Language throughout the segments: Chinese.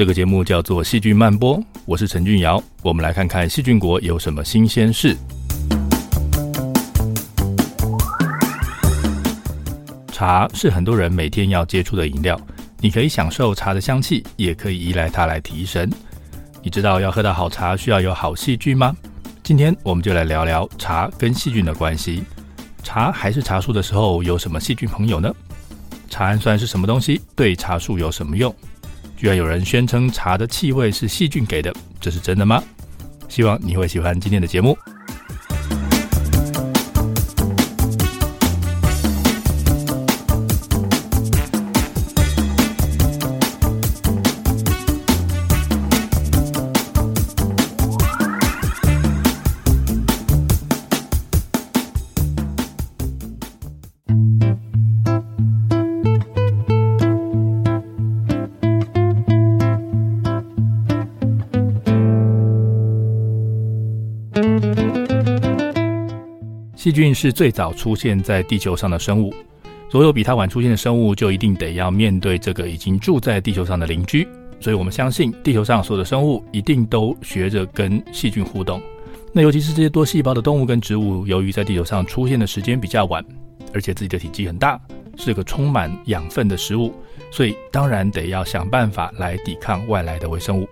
这个节目叫做《细菌曼波》，我是陈俊尧，我们来看看细菌国有什么新鲜事。茶是很多人每天要接触的饮料，你可以享受茶的香气，也可以依赖它来提神。你知道要喝到好茶需要有好细菌吗？今天我们就来聊聊茶跟细菌的关系。茶还是茶树的时候，有什么细菌朋友呢？茶氨酸是什么东西？对茶树有什么用？居然有人宣称茶的气味是细菌给的，这是真的吗？希望你会喜欢今天的节目。细菌是最早出现在地球上的生物，所有比它晚出现的生物就一定得要面对这个已经住在地球上的邻居。所以，我们相信地球上所有的生物一定都学着跟细菌互动。那尤其是这些多细胞的动物跟植物，由于在地球上出现的时间比较晚，而且自己的体积很大，是个充满养分的食物，所以当然得要想办法来抵抗外来的微生物。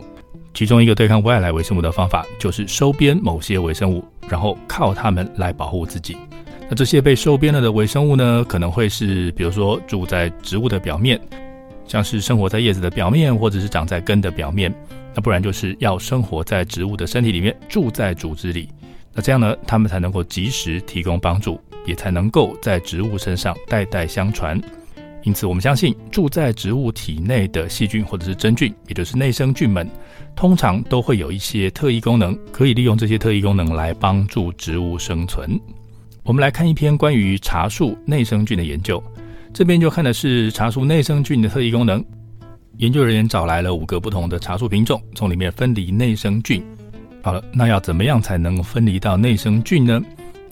其中一个对抗外来微生物的方法，就是收编某些微生物，然后靠它们来保护自己。那这些被收编了的微生物呢，可能会是，比如说住在植物的表面，像是生活在叶子的表面，或者是长在根的表面。那不然就是要生活在植物的身体里面，住在组织里。那这样呢，它们才能够及时提供帮助，也才能够在植物身上代代相传。因此，我们相信住在植物体内的细菌或者是真菌，也就是内生菌们，通常都会有一些特异功能，可以利用这些特异功能来帮助植物生存。我们来看一篇关于茶树内生菌的研究，这边就看的是茶树内生菌的特异功能。研究人员找来了五个不同的茶树品种，从里面分离内生菌。好了，那要怎么样才能分离到内生菌呢？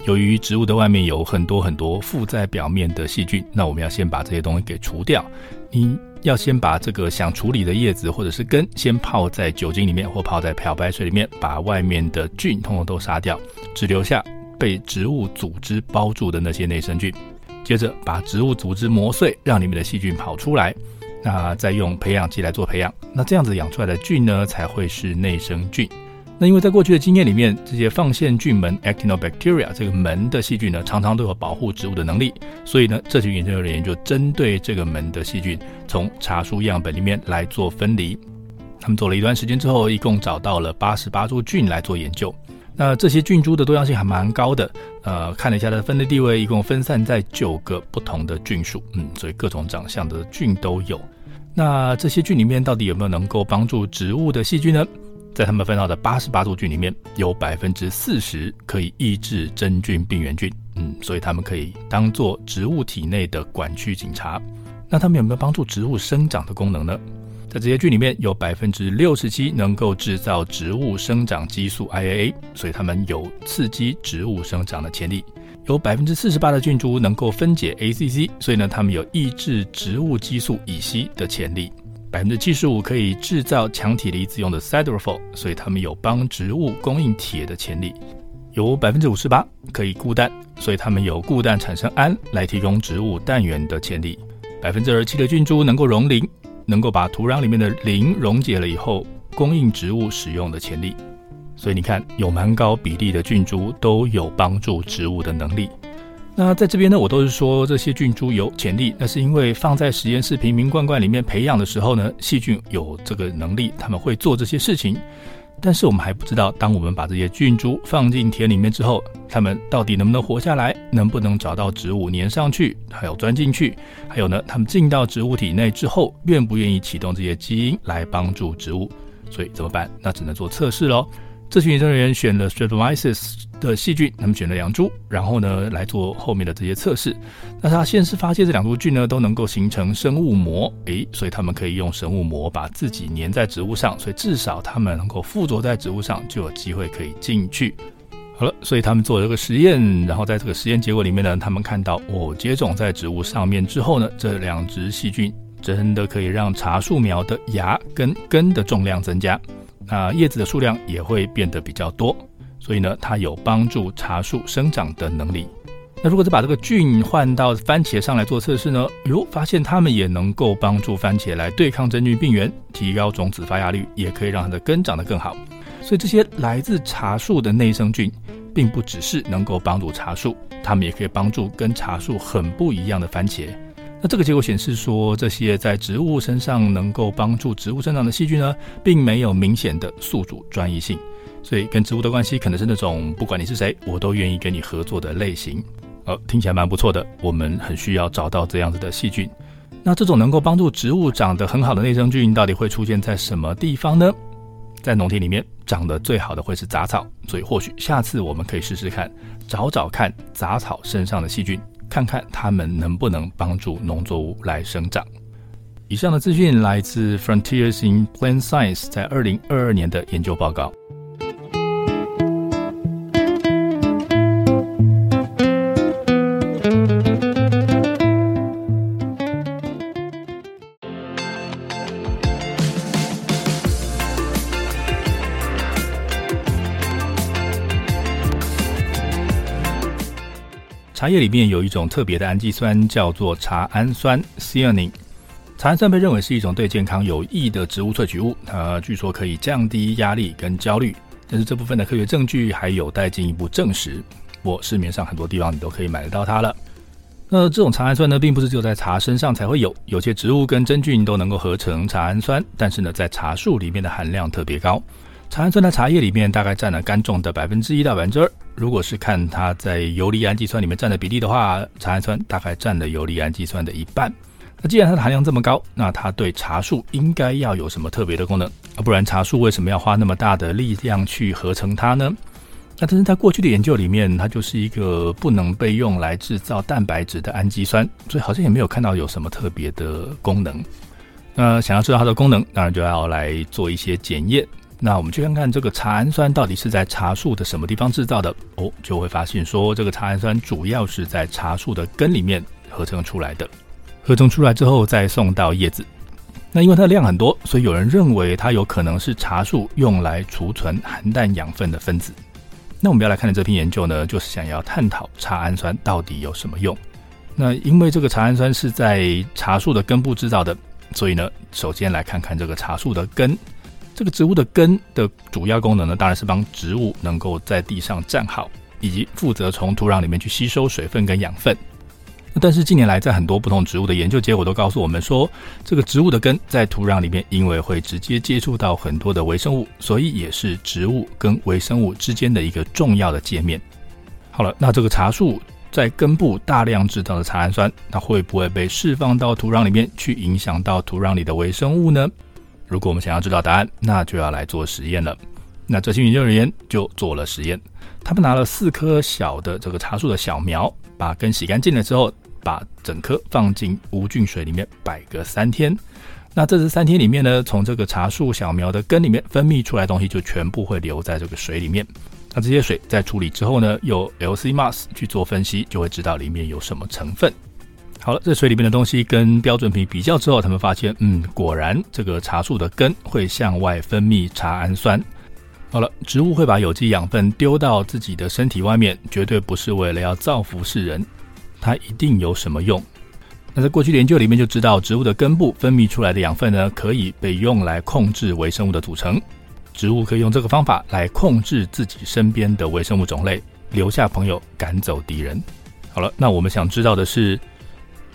由于植物的外面有很多很多附在表面的细菌，那我们要先把这些东西给除掉。你要先把这个想处理的叶子或者是根，先泡在酒精里面或泡在漂白水里面，把外面的菌通通都杀掉，只留下被植物组织包住的那些内生菌。接着把植物组织磨碎，让里面的细菌跑出来。那再用培养基来做培养，那这样子养出来的菌呢，才会是内生菌。那因为在过去的经验里面，这些放线菌门 Actinobacteria 这个门的细菌呢，常常都有保护植物的能力，所以呢，这群研究人员就针对这个门的细菌，从茶树样本里面来做分离。他们做了一段时间之后，一共找到了八十八株菌来做研究。那这些菌株的多样性还蛮高的，呃，看了一下它的分类地位，一共分散在九个不同的菌属，嗯，所以各种长相的菌都有。那这些菌里面到底有没有能够帮助植物的细菌呢？在他们分到的八十八株菌里面，有百分之四十可以抑制真菌病原菌，嗯，所以他们可以当做植物体内的管区警察。那他们有没有帮助植物生长的功能呢？在这些菌里面有百分之六十七能够制造植物生长激素 IAA，所以他们有刺激植物生长的潜力。有百分之四十八的菌株能够分解 ACC，所以呢，他们有抑制植物激素乙烯的潜力。百分之七十五可以制造强体离子用的 Siderophore，所以它们有帮植物供应铁的潜力。有百分之五十八可以固氮，所以它们有固氮产生氨来提供植物氮源的潜力。百分之二十七的菌株能够溶磷，能够把土壤里面的磷溶解了以后供应植物使用的潜力。所以你看，有蛮高比例的菌株都有帮助植物的能力。那在这边呢，我都是说这些菌株有潜力，那是因为放在实验室瓶瓶罐罐里面培养的时候呢，细菌有这个能力，他们会做这些事情。但是我们还不知道，当我们把这些菌株放进田里面之后，它们到底能不能活下来，能不能找到植物粘上去，还有钻进去，还有呢，它们进到植物体内之后，愿不愿意启动这些基因来帮助植物？所以怎么办？那只能做测试喽。这群研究人员选了 Streptomyces 的细菌，他们选了两株，然后呢来做后面的这些测试。那他先是发现这两株菌呢都能够形成生物膜，诶，所以他们可以用生物膜把自己粘在植物上，所以至少他们能够附着在植物上，就有机会可以进去。好了，所以他们做了这个实验，然后在这个实验结果里面呢，他们看到哦，接种在植物上面之后呢，这两只细菌真的可以让茶树苗的芽跟根的重量增加，那叶子的数量也会变得比较多，所以呢，它有帮助茶树生长的能力。那如果是把这个菌换到番茄上来做测试呢？哟，发现它们也能够帮助番茄来对抗真菌病原，提高种子发芽率，也可以让它的根长得更好。所以这些来自茶树的内生菌，并不只是能够帮助茶树，它们也可以帮助跟茶树很不一样的番茄。那这个结果显示说，这些在植物身上能够帮助植物生长的细菌呢，并没有明显的宿主专一性，所以跟植物的关系可能是那种不管你是谁，我都愿意跟你合作的类型。呃，听起来蛮不错的。我们很需要找到这样子的细菌。那这种能够帮助植物长得很好的内生菌，到底会出现在什么地方呢？在农田里面长得最好的会是杂草，所以或许下次我们可以试试看，找找看杂草身上的细菌，看看它们能不能帮助农作物来生长。以上的资讯来自 Frontiers in Plant Science 在二零二二年的研究报告。茶叶里面有一种特别的氨基酸，叫做茶氨酸 （theanine）。茶氨酸被认为是一种对健康有益的植物萃取物，它据说可以降低压力跟焦虑。但是这部分的科学证据还有待进一步证实。我市面上很多地方你都可以买得到它了。那这种茶氨酸呢，并不是只有在茶身上才会有，有些植物跟真菌都能够合成茶氨酸，但是呢，在茶树里面的含量特别高。茶氨酸在茶叶里面大概占了干重的百分之一到百分之二。如果是看它在游离氨基酸里面占的比例的话，茶氨酸大概占了游离氨基酸的一半。那既然它的含量这么高，那它对茶树应该要有什么特别的功能啊？不然茶树为什么要花那么大的力量去合成它呢？那但是在过去的研究里面，它就是一个不能被用来制造蛋白质的氨基酸，所以好像也没有看到有什么特别的功能。那想要知道它的功能，当然就要来做一些检验。那我们去看看这个茶氨酸到底是在茶树的什么地方制造的哦，就会发现说，这个茶氨酸主要是在茶树的根里面合成出来的，合成出来之后再送到叶子。那因为它的量很多，所以有人认为它有可能是茶树用来储存含氮养分的分子。那我们要来看的这篇研究呢，就是想要探讨茶氨酸到底有什么用。那因为这个茶氨酸是在茶树的根部制造的，所以呢，首先来看看这个茶树的根。这个植物的根的主要功能呢，当然是帮植物能够在地上站好，以及负责从土壤里面去吸收水分跟养分。但是近年来，在很多不同植物的研究结果都告诉我们说，这个植物的根在土壤里面，因为会直接接触到很多的微生物，所以也是植物跟微生物之间的一个重要的界面。好了，那这个茶树在根部大量制造的茶氨酸，它会不会被释放到土壤里面去影响到土壤里的微生物呢？如果我们想要知道答案，那就要来做实验了。那这些研究人员就做了实验，他们拿了四棵小的这个茶树的小苗，把根洗干净了之后，把整棵放进无菌水里面摆个三天。那这三天里面呢，从这个茶树小苗的根里面分泌出来的东西就全部会留在这个水里面。那这些水在处理之后呢，用 LC-MS 去做分析，就会知道里面有什么成分。好了，这水里面的东西跟标准品比较之后，他们发现，嗯，果然这个茶树的根会向外分泌茶氨酸。好了，植物会把有机养分丢到自己的身体外面，绝对不是为了要造福世人，它一定有什么用。那在过去研究里面就知道，植物的根部分泌出来的养分呢，可以被用来控制微生物的组成。植物可以用这个方法来控制自己身边的微生物种类，留下朋友，赶走敌人。好了，那我们想知道的是。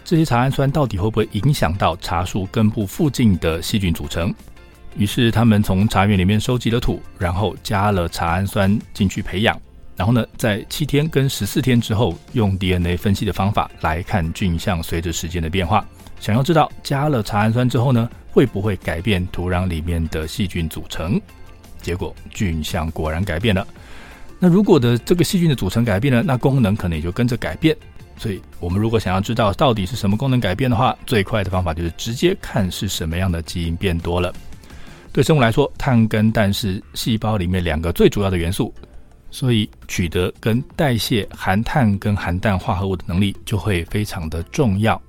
这些茶氨酸到底会不会影响到茶树根部附近的细菌组成？于是他们从茶园里面收集了土，然后加了茶氨酸进去培养。然后呢，在七天跟十四天之后，用 DNA 分析的方法来看菌相随着时间的变化。想要知道加了茶氨酸之后呢，会不会改变土壤里面的细菌组成？结果菌相果然改变了。那如果的这个细菌的组成改变了，那功能可能也就跟着改变。所以，我们如果想要知道到底是什么功能改变的话，最快的方法就是直接看是什么样的基因变多了。对生物来说，碳跟氮是细胞里面两个最主要的元素，所以取得跟代谢含碳跟含氮化合物的能力就会非常的重要。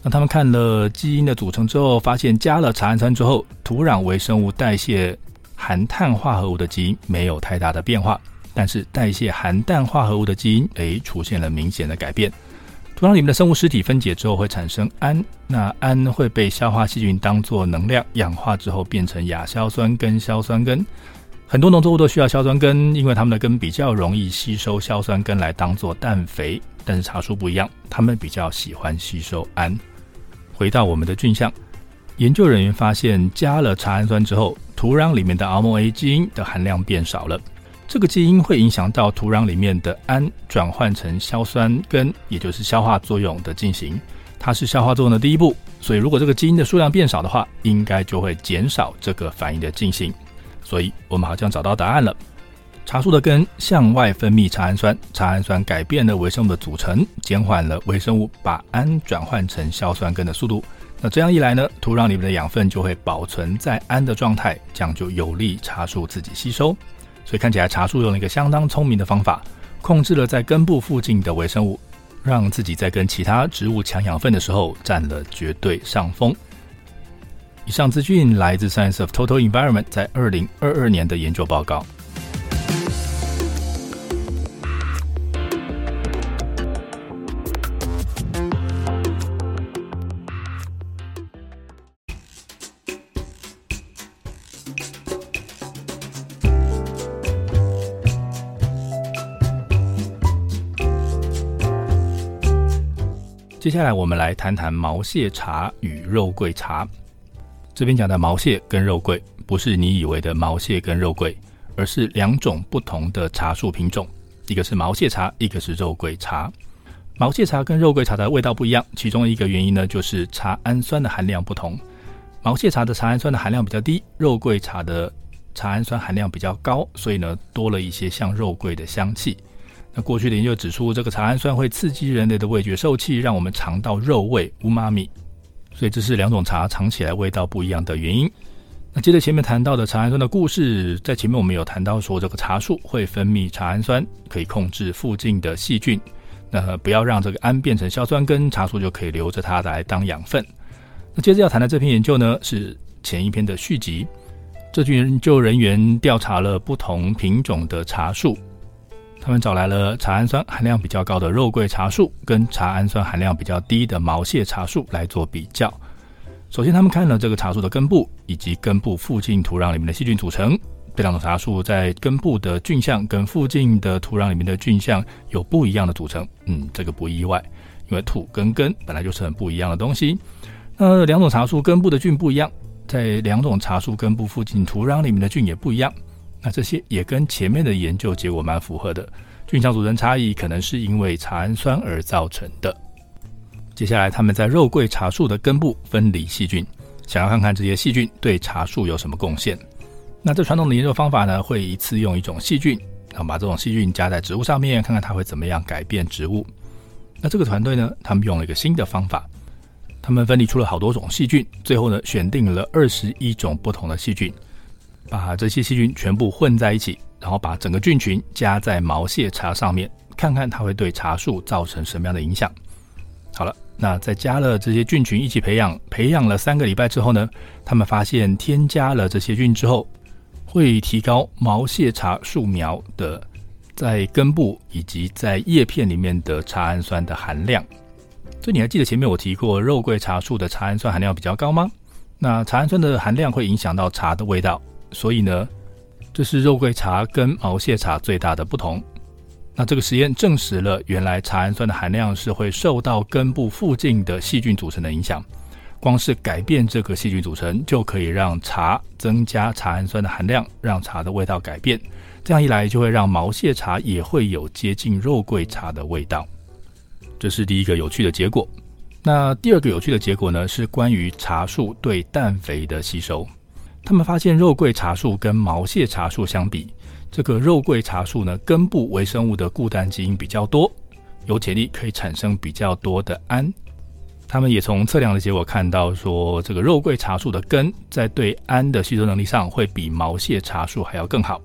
那他们看了基因的组成之后，发现加了茶氨酸之后，土壤微生物代谢含碳化合物的基因没有太大的变化，但是代谢含氮化合物的基因诶出现了明显的改变。土壤里面的生物尸体分解之后会产生氨，那氨会被消化细菌当作能量氧化之后变成亚硝酸根硝酸根。很多农作物都需要硝酸根，因为它们的根比较容易吸收硝酸根来当做氮肥。但是茶树不一样，它们比较喜欢吸收氨。回到我们的菌相，研究人员发现加了茶氨酸之后，土壤里面的 RMA 基因的含量变少了。这个基因会影响到土壤里面的氨转换成硝酸根，也就是消化作用的进行。它是消化作用的第一步，所以如果这个基因的数量变少的话，应该就会减少这个反应的进行。所以我们好像找到答案了。茶树的根向外分泌茶氨酸，茶氨酸改变了微生物的组成，减缓了微生物把氨转换成硝酸根的速度。那这样一来呢，土壤里面的养分就会保存在氨的状态，这样就有利茶树自己吸收。所以看起来茶树用了一个相当聪明的方法，控制了在根部附近的微生物，让自己在跟其他植物抢养分的时候占了绝对上风。以上资讯来自《Science of Total Environment》在二零二二年的研究报告。接下来我们来谈谈毛蟹茶与肉桂茶。这边讲的毛蟹跟肉桂，不是你以为的毛蟹跟肉桂，而是两种不同的茶树品种，一个是毛蟹茶，一个是肉桂茶。毛蟹茶跟肉桂茶的味道不一样，其中一个原因呢，就是茶氨酸的含量不同。毛蟹茶的茶氨酸的含量比较低，肉桂茶的茶氨酸含量比较高，所以呢，多了一些像肉桂的香气。那过去的研究指出，这个茶氨酸会刺激人类的味觉受器，让我们尝到肉味乌妈咪，所以这是两种茶尝起来味道不一样的原因。那接着前面谈到的茶氨酸的故事，在前面我们有谈到说，这个茶树会分泌茶氨酸，可以控制附近的细菌，那不要让这个氨变成硝酸根，茶树就可以留着它来当养分。那接着要谈的这篇研究呢，是前一篇的续集。这群研究人员调查了不同品种的茶树。他们找来了茶氨酸含量比较高的肉桂茶树跟茶氨酸含量比较低的毛蟹茶树来做比较。首先，他们看了这个茶树的根部以及根部附近土壤里面的细菌组成。这两种茶树在根部的菌相跟附近的土壤里面的菌相有不一样的组成。嗯，这个不意外，因为土跟根本来就是很不一样的东西。那两种茶树根部的菌不一样，在两种茶树根部附近土壤里面的菌也不一样。那这些也跟前面的研究结果蛮符合的，菌相组成差异可能是因为茶氨酸而造成的。接下来，他们在肉桂茶树的根部分离细菌，想要看看这些细菌对茶树有什么贡献。那这传统的研究方法呢，会一次用一种细菌，然后把这种细菌加在植物上面，看看它会怎么样改变植物。那这个团队呢，他们用了一个新的方法，他们分离出了好多种细菌，最后呢，选定了二十一种不同的细菌。把这些细菌全部混在一起，然后把整个菌群加在毛蟹茶上面，看看它会对茶树造成什么样的影响。好了，那在加了这些菌群一起培养，培养了三个礼拜之后呢，他们发现添加了这些菌之后，会提高毛蟹茶树苗的在根部以及在叶片里面的茶氨酸的含量。这你还记得前面我提过肉桂茶树的茶氨酸含量比较高吗？那茶氨酸的含量会影响到茶的味道。所以呢，这是肉桂茶跟毛蟹茶最大的不同。那这个实验证实了，原来茶氨酸的含量是会受到根部附近的细菌组成的影响。光是改变这个细菌组成，就可以让茶增加茶氨酸的含量，让茶的味道改变。这样一来，就会让毛蟹茶也会有接近肉桂茶的味道。这是第一个有趣的结果。那第二个有趣的结果呢，是关于茶树对氮肥的吸收。他们发现肉桂茶树跟毛蟹茶树相比，这个肉桂茶树呢，根部微生物的固氮基因比较多，有潜力可以产生比较多的氨。他们也从测量的结果看到，说这个肉桂茶树的根在对氨的吸收能力上会比毛蟹茶树还要更好。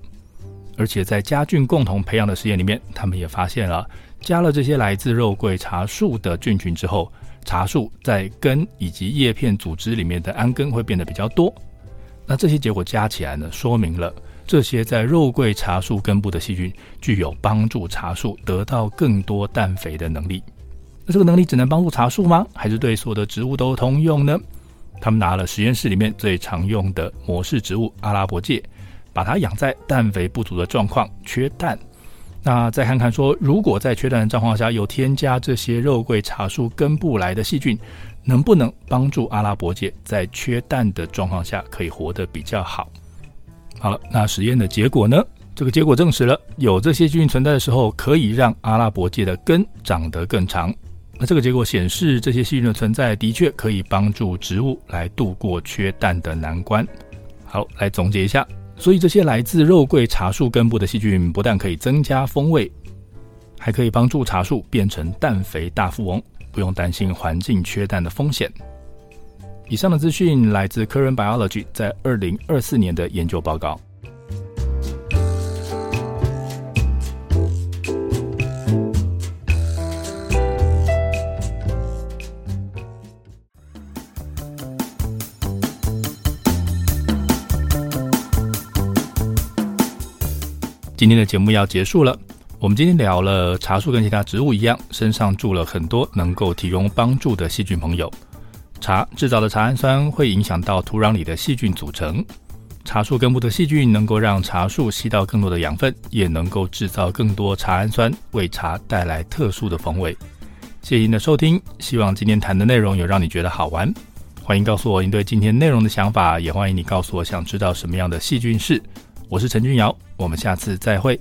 而且在家菌共同培养的实验里面，他们也发现了，加了这些来自肉桂茶树的菌群之后，茶树在根以及叶片组织里面的氨根会变得比较多。那这些结果加起来呢，说明了这些在肉桂茶树根部的细菌具有帮助茶树得到更多氮肥的能力。那这个能力只能帮助茶树吗？还是对所有的植物都通用呢？他们拿了实验室里面最常用的模式植物阿拉伯芥，把它养在氮肥不足的状况，缺氮。那再看看说，如果在缺氮的状况下有添加这些肉桂茶树根部来的细菌，能不能帮助阿拉伯芥在缺氮的状况下可以活得比较好？好了，那实验的结果呢？这个结果证实了，有这些细菌存在的时候，可以让阿拉伯芥的根长得更长。那这个结果显示，这些细菌的存在的确可以帮助植物来度过缺氮的难关。好，来总结一下。所以，这些来自肉桂茶树根部的细菌，不但可以增加风味，还可以帮助茶树变成氮肥大富翁，不用担心环境缺氮的风险。以上的资讯来自 Current Biology 在二零二四年的研究报告。今天的节目要结束了。我们今天聊了茶树跟其他植物一样，身上住了很多能够提供帮助的细菌朋友。茶制造的茶氨酸会影响到土壤里的细菌组成。茶树根部的细菌能够让茶树吸到更多的养分，也能够制造更多茶氨酸，为茶带来特殊的风味。谢谢您的收听，希望今天谈的内容有让你觉得好玩。欢迎告诉我您对今天内容的想法，也欢迎你告诉我想知道什么样的细菌是。我是陈君尧，我们下次再会。